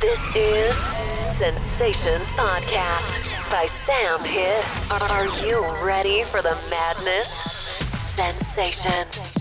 This is Sensations Podcast by Sam Hit. Are you ready for the madness? Sensations.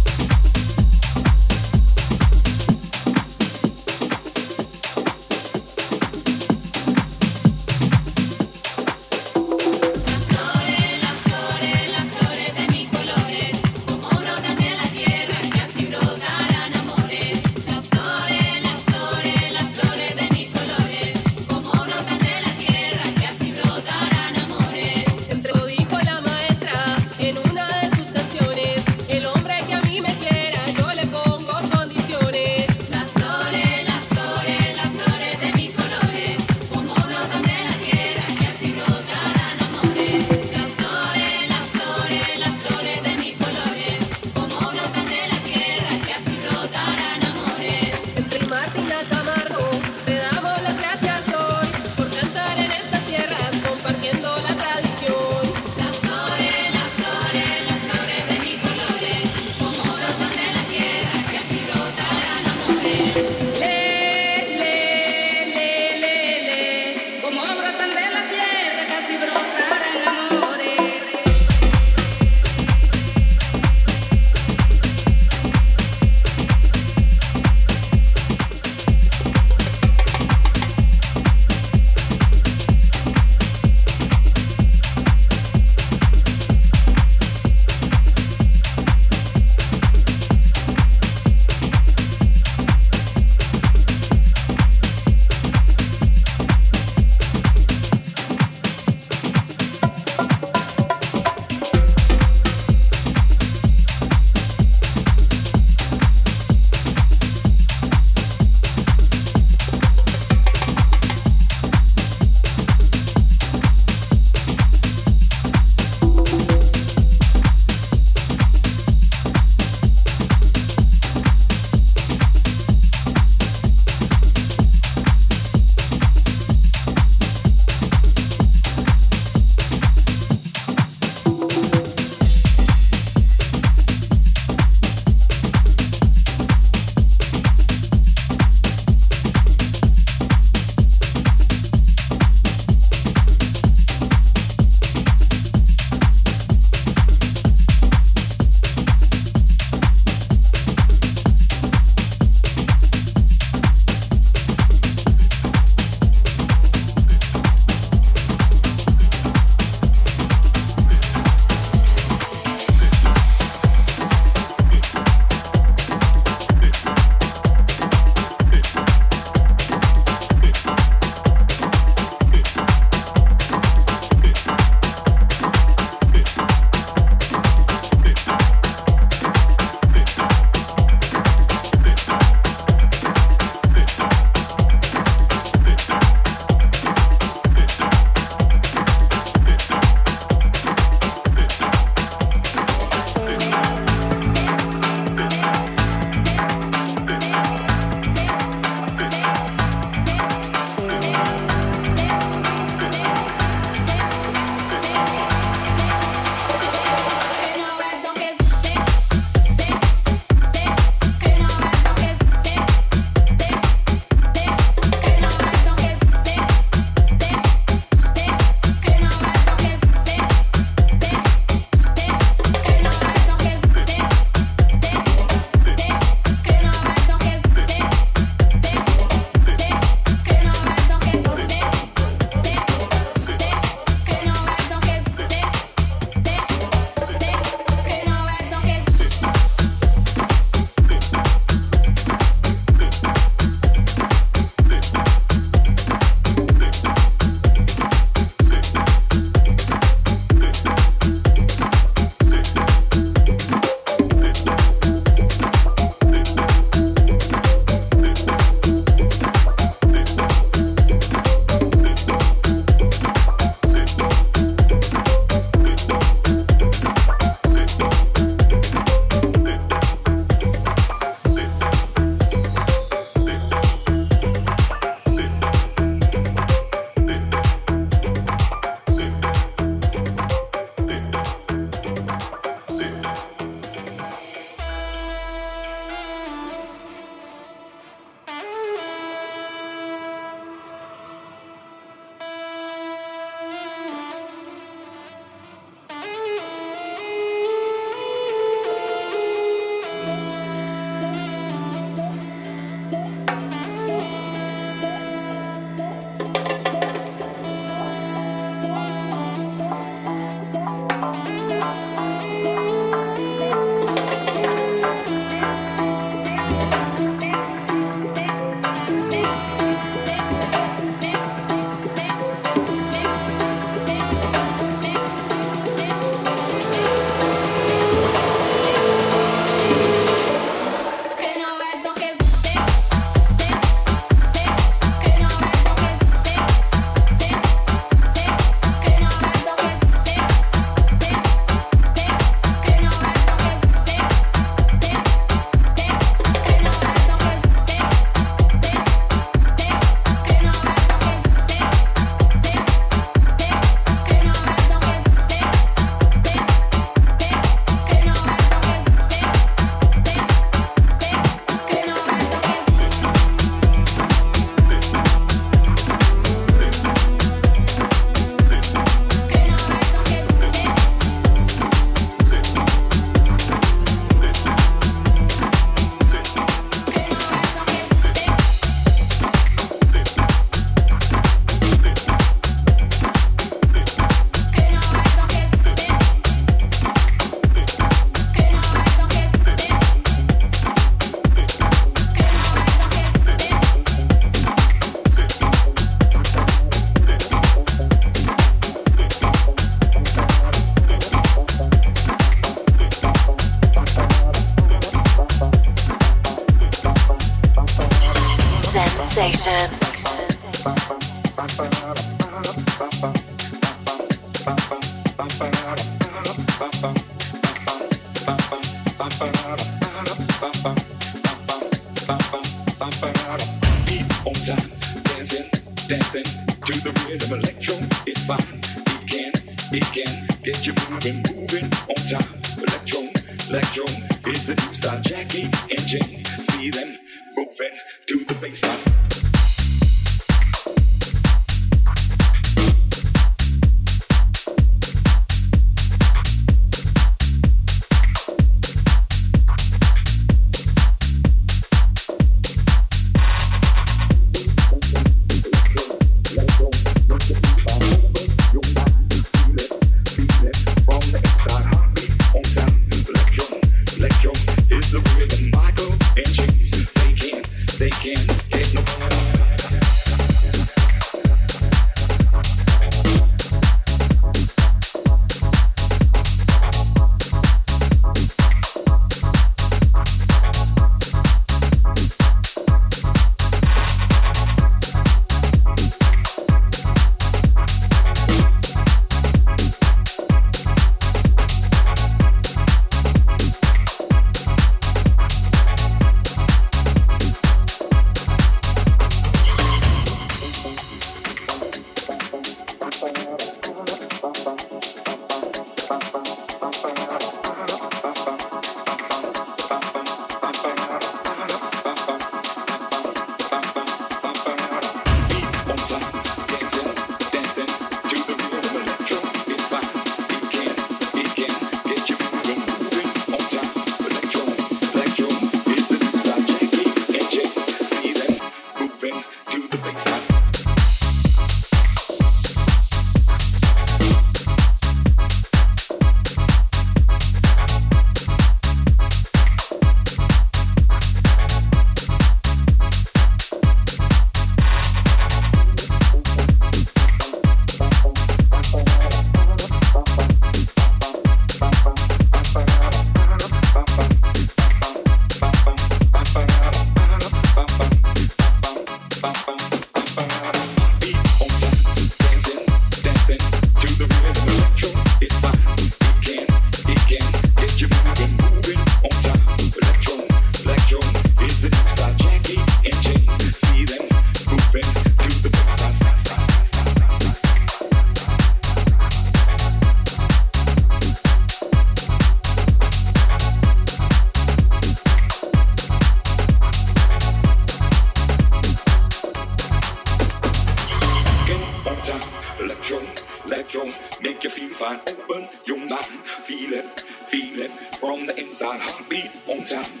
Down.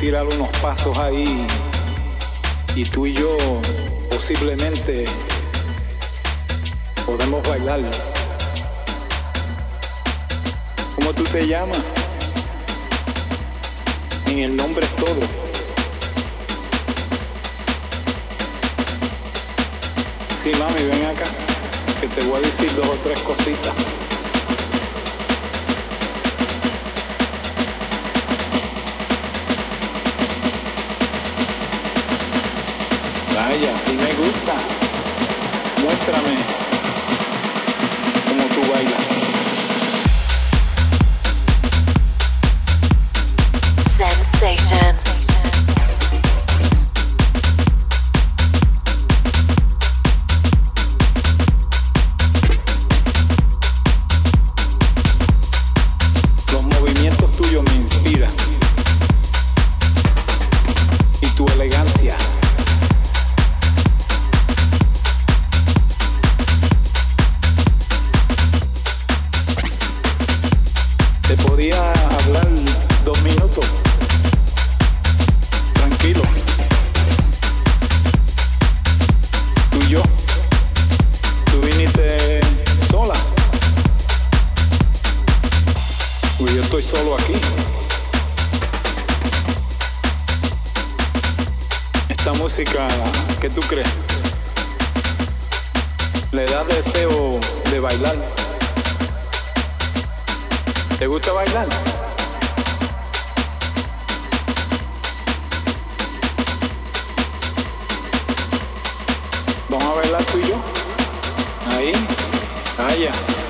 tirar unos pasos ahí y tú y yo posiblemente podemos bailar. ¿Cómo tú te llamas? En el nombre es todo. Sí, mami, ven acá, que te voy a decir dos o tres cositas. gusta. Muéstrame. le da deseo de bailar. ¿Te gusta bailar? Vamos a bailar tú y yo. Ahí, ah, allá.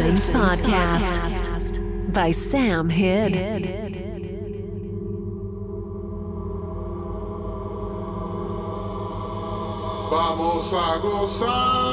Sessions, Podcast, by Sam Hid. Hid. Vamos a gozar.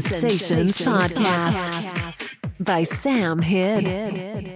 Sensations, Sensations Podcast, Podcast by Sam Hid.